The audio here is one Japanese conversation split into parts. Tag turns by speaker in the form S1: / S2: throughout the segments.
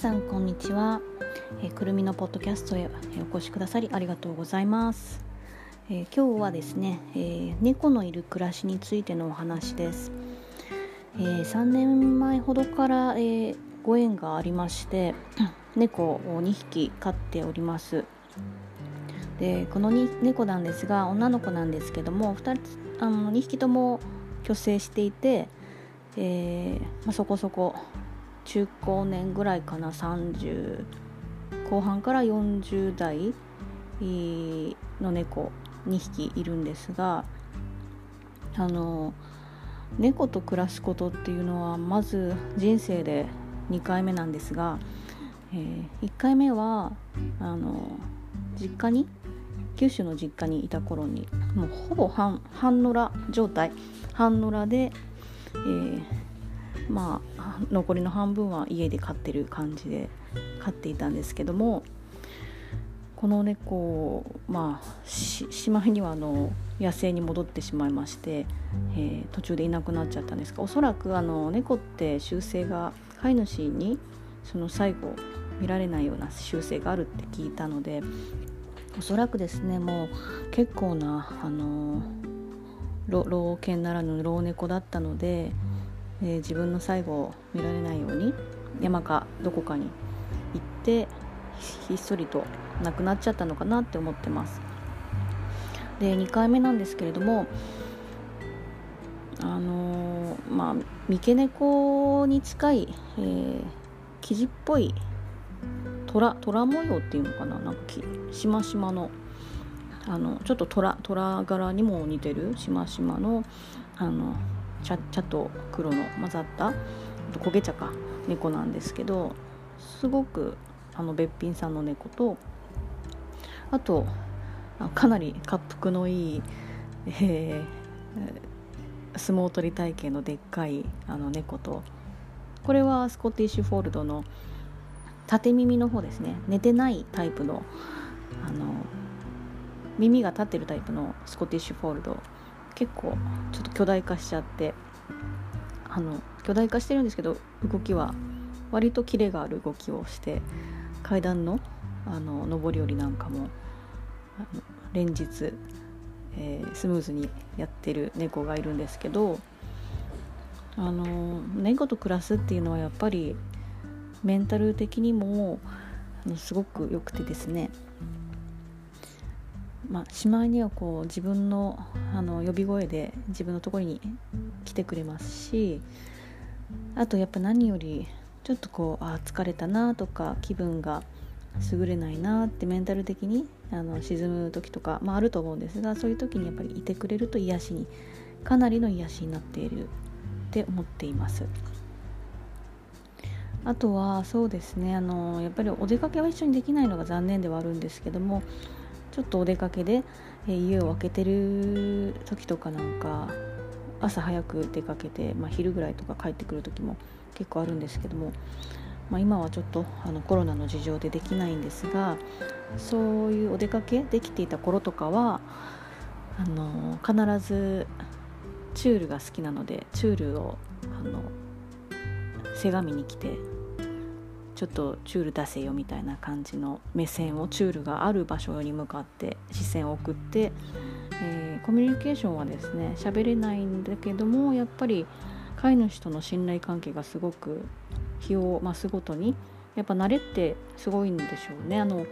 S1: さんこんにちは、えー、くるみのポッドキャストへお越しくださりありがとうございます、えー、今日はですね、えー、猫のいる暮らしについてのお話です、え3年前ほどから、えご縁がありまして 猫を2匹飼っております。でこの猫なんですが女の子なんですけども 2, あの2匹とも虚勢していて、えまあ、そこそこ中高年ぐらいかな30後半から40代の猫2匹いるんですがあの猫と暮らすことっていうのはまず人生で2回目なんですが、えー、1回目はあの実家に九州の実家にいた頃にもうほぼ半半野良状態半野良で、えー、まあ残りの半分は家で飼ってる感じで飼っていたんですけどもこの猫まあしまいにはあの野生に戻ってしまいまして、えー、途中でいなくなっちゃったんですがおそらくあの猫って習性が飼い主にその最後見られないような習性があるって聞いたのでおそらくですねもう結構なあの老犬ならぬ老猫だったのでえ、自分の最後を見られないように山かどこかに行ってひっそりと亡くなっちゃったのかなって思ってます。で2回目なんですけれどもあのー、まあ三毛猫に近い、えー、生地っぽい虎虎模様っていうのかななんかしましまのあのちょっと虎虎柄にも似てるしましまのあの茶茶と黒の混ざった焦げ茶か猫なんですけどすごくあのべっぴんさんの猫とあとかなり滑腹のいい、えー、相撲取り体型のでっかいあの猫とこれはスコティッシュフォールドの縦耳の方ですね。寝てないタイプのあの耳が立ってるタイプのスコティッシュフォールド結構ちょっと巨大化しちゃってあの巨大化してるんですけど動きは割とキレがある動きをして階段のあの上り下りなんかも連日、えー、スムーズにやってる猫がいるんですけどあの猫と暮らすっていうのはやっぱりメンタル的にもすごく良くてですね。まあ、しまいにはこう自分のあの呼び声で自分のところに来てくれますしあとやっぱ何よりちょっとこうあ疲れたなとか気分が優れないなってメンタル的にあの沈む時とか、まあ、あると思うんですがそういう時にやっぱりいてくれると癒しにかなりの癒しになっているって思っています。あとはそうですねあのやっぱりお出かけは一緒にできないのが残念ではあるんですけどもちょっとお出かけで、え、家を空けてる時とかなんか朝早く出かけて、まあ、昼ぐらいとか帰ってくる時も結構あるんですけども、まあ、今はちょっとあのコロナの事情でできないんですがそういうお出かけできていた頃とかはあの必ずチュールが好きなのでチュールをあのせがみに来てちょっとチュール出せよみたいな感じの目線をチュールがある場所に向かって視線を送って、えー、コミュニケーションはですね喋れないんだけどもやっぱり飼い主との信頼関係がすごく日を増すごとにやっぱ慣れってすごいんでしょうね。あの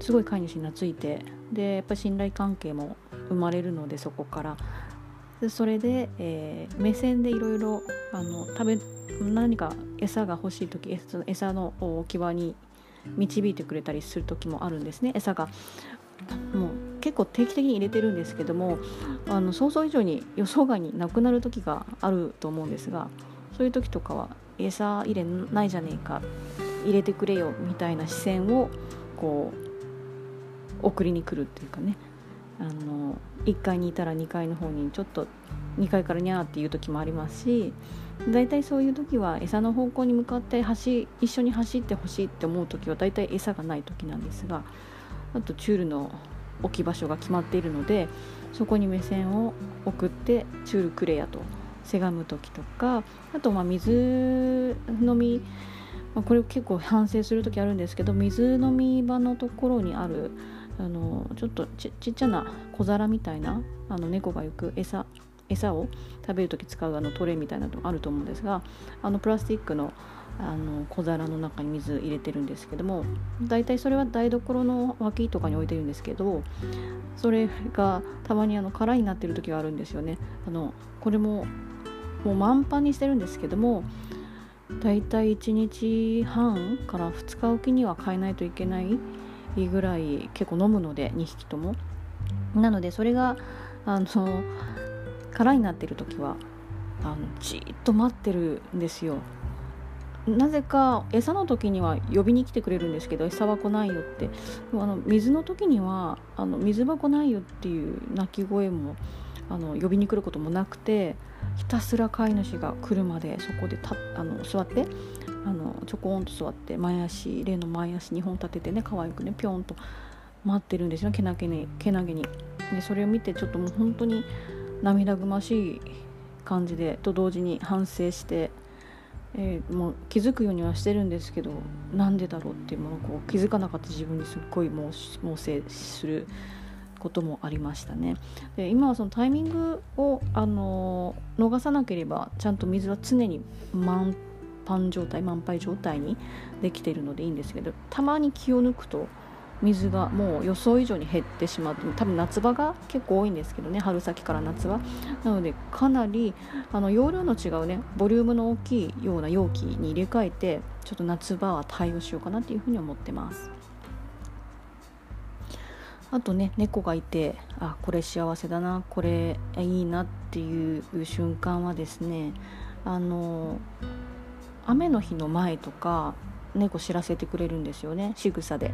S1: すごい飼い主に懐いてでやっぱり信頼関係も生まれるのでそこから。でそれで、えー、目線でいろいろ食べ何か餌が欲しい時餌の置き場に導いてくれたりする時もあるんですね。餌がもう結構定期的に入れてるんですけどもあの想像以上に予想外になくなる時があると思うんですがそういう時とかは餌入れないじゃねえか入れてくれよみたいな視線をこう送りに来るっていうかねあの1階にいたら2階の方にちょっと2階からにゃーっていう時もありますし大体そういう時は餌の方向に向かって走一緒に走ってほしいって思う時は大体餌がない時なんですがあとチュールの置き場所が決まっているのでそこに目線を送ってチュールくれやとせがむ時とかあとまあ水飲みま、これ結構反省する時あるんですけど水飲み場のところにあるあのちょっとちっちゃな小皿みたいなあの猫がよく餌餌を食べる時使うあのトレイみたいなのがあると思うんですがあのプラスチックのあの小皿の中に水入れてるんですけども大体それは台所の脇とかに置いてるんですけどそれがたまにあの空になってる時があるんですよね。あのこれももう満帆にしてるんですけども大体1日半から2日おきには変えないといけないいぐらい結構飲むので2匹とも。なのでそれがあの空になってる時はあのじっと待ってるんですよ。なぜか餌の時には呼びに来てくれるんですけど餌箱ないよって。あの水の時にはあの水箱ないよっていう鳴き声もあの呼びに来ることもなくてひたすら飼い主が来るまでそこでたあの座ってあのちょこんと座って前足例の前足2本立ててね可愛くねぴょんと待ってるんですよけなげにけなげに。でそれを見てちょっともう本当に涙ぐましい感じでと同時に反省してえー、もう気づくようにはしてるんですけどなんでだろうっていうものをこう気づかなかった自分にすっごい猛省することもありましたね。で今はそのタイミングを、あのー、逃さなければちゃんと水は常に満帆状態満杯状態にできているのでいいんですけどたまに気を抜くと水がもう予想以上に減ってしまって多分夏場が結構多いんですけどね春先から夏はなのでかなりあの容量の違うねボリュームの大きいような容器に入れ替えてちょっと夏場は対応しようかなっていうふうに思ってます。あとね猫がいてあこれ幸せだなこれいいなっていう瞬間はですねあの雨の日の前とか猫知らせてくれるんですよね仕草で。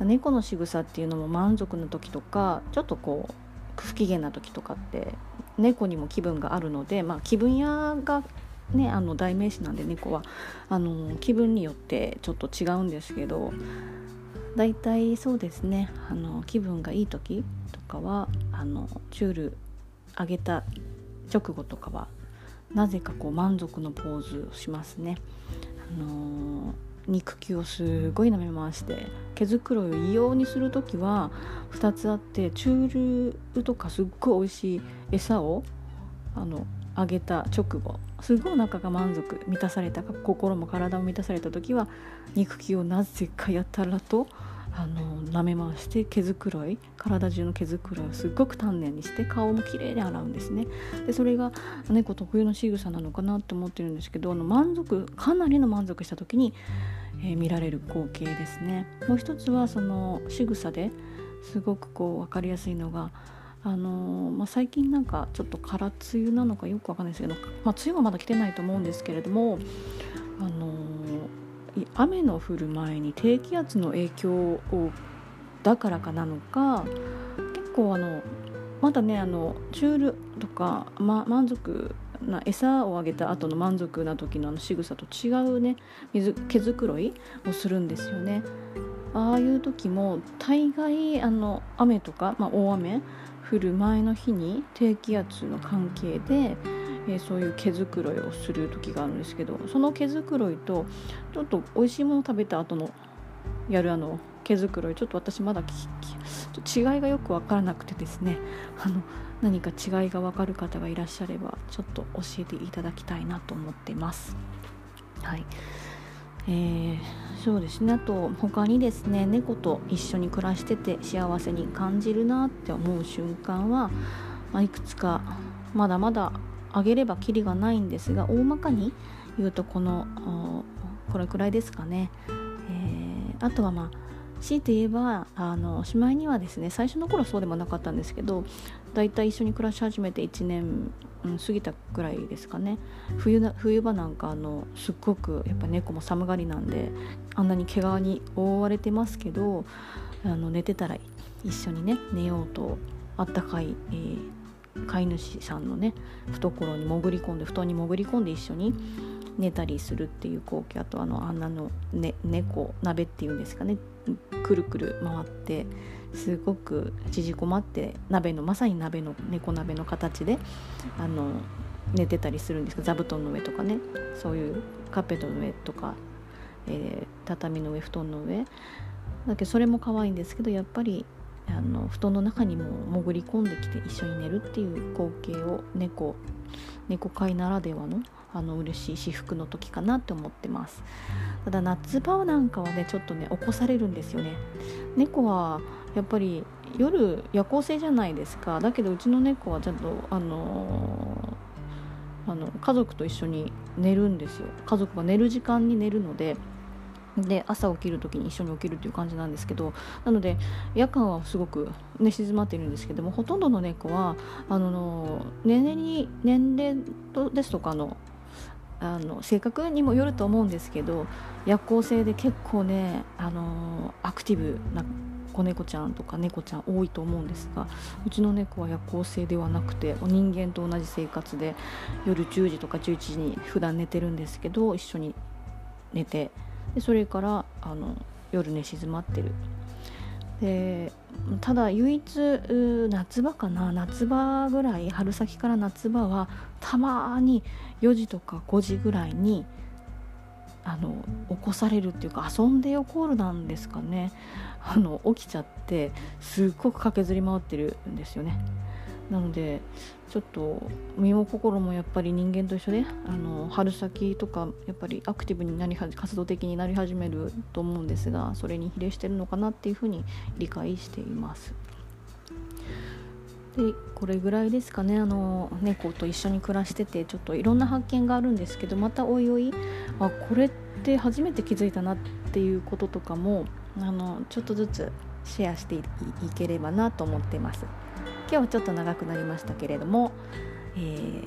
S1: 猫の仕草っていうのも満足の時とかちょっとこう不機嫌な時とかって猫にも気分があるので、まあ、気分屋がねあの代名詞なんで猫はあの気分によってちょっと違うんですけどだいたいそうですねあの気分がいい時とかはあのチュール上げた直後とかはなぜかこう満足のポーズをしますね。あのー肉球をすごい舐め回して毛づくろいを異様にする時は2つあってチュールとかすっごい美味しい餌をあのあげた直後すごいお腹が満足満たされた心も体も満たされた時は肉球をなぜかやたらとあの舐め回して毛づくろい体中の毛づくろいをすっごく丹念にして顔もきれいに洗うんですね。でそれが猫特有の仕草なのかなって思ってるんですけどあの満足かなりの満足した時に、えー、見られる光景ですね。もう一つはその仕草ですごくこう分かりやすいのがあのー、まあ、最近なんかちょっと空梅雨なのかよくわかんないですけど、まあ、梅雨はまだ来てないと思うんですけれども、あのー雨の降る前に低気圧の影響をだからかなのか結構あのまだねあのチュールとか、ま、満足な餌をあげた後の満足な時のあの仕草と違うね水毛づくろいをするんですよね。ああいう時も大概あの雨とか、まあ、大雨降る前の日に低気圧の関係でえー、そういう毛づくろいをする時があるんですけどその毛づくろいとちょっと美味しいもの食べた後のやるあの毛づくろいちょっと私まだ違いがよく分からなくてですね。あの何か違いが分かる方がいらっしゃればちょっと教えていただきたいなと思ってます。はい。えー、そうですね。あと他にですね猫と一緒に暮らしてて幸せに感じるなって思う瞬間は、まあ、いくつかまだまだあげればきりがないんですが大まかに言うとこのこれくらいですかね、えー、あとはまあ強いて言えばあのしまいにはですね最初の頃そうでもなかったんですけどだいたい一緒に暮らし始めて1年、うん、過ぎたくらいですかね。冬な冬場なんかあのすっごくやっぱ猫も寒がりなんであんなに毛皮に覆われてますけどあの寝てたら一緒にね寝ようとあったかい、えー飼い主さんのね懐に潜り込んで布団に潜り込んで一緒に寝たりするっていう光景あとあのあんなの、ね、猫鍋っていうんですかねくるくる回ってすごく縮こまって鍋のまさに鍋の猫鍋の形であの寝てたりするんですけど座布団の上とかねそういうカーペットの上とかえー、畳の上布団の上。だけどそれも可愛いんですけどやっぱりあの布団の中にも潜り込んできて一緒に寝るっていう光景を猫猫飼ならではのあの嬉しい至福の時かなって思ってます。ただ夏場なんかはねちょっとね起こされるんですよね。猫はやっぱり夜夜行性じゃないですか。だけどうちの猫はちゃんとあのー、あの家族と一緒に寝るんですよ。家族が寝る時間に寝るのでで朝起きる時に一緒に起きるという感じなんですけどなので夜間はすごく寝静まっているんですけどもほとんどの猫はあの年齢に年齢ですとかのあの性格にもよると思うんですけど夜行性で結構ねあのアクティブな子猫ちゃんとか猫ちゃん多いと思うんですがうちの猫は夜行性ではなくて人間と同じ生活で夜10時とか11時に普段寝てるんですけど一緒に寝てでそれからあの夜寝静まってるでただ唯一夏場かな夏場ぐらい春先から夏場はたまに4時とか5時ぐらいにあの起こされるっていうか遊んでよコールなんですかねあの起きちゃってすっごく駆けずり回ってるんですよね。なのでちょっと身も心もやっぱり人間と一緒であの春先とかやっぱりアクティブになり活動的になり始めると思うんですがそれに比例してるのかなっていうふうに理解しています。でこれぐらいですかねあの猫と一緒に暮らしててちょっといろんな発見があるんですけどまたおいおいあこれって初めて気づいたなっていうこととかもあのちょっとずつシェアしていければなと思ってます。今日はちょっと長くなりましたけれども、えー、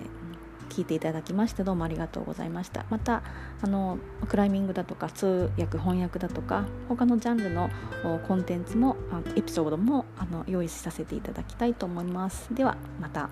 S1: 聞いていただきましてどうもありがとうございました。またあのクライミングだとか通訳翻訳だとか他のジャンルのコンテンツもあエピソードもあの用意させていただきたいと思います。ではまた。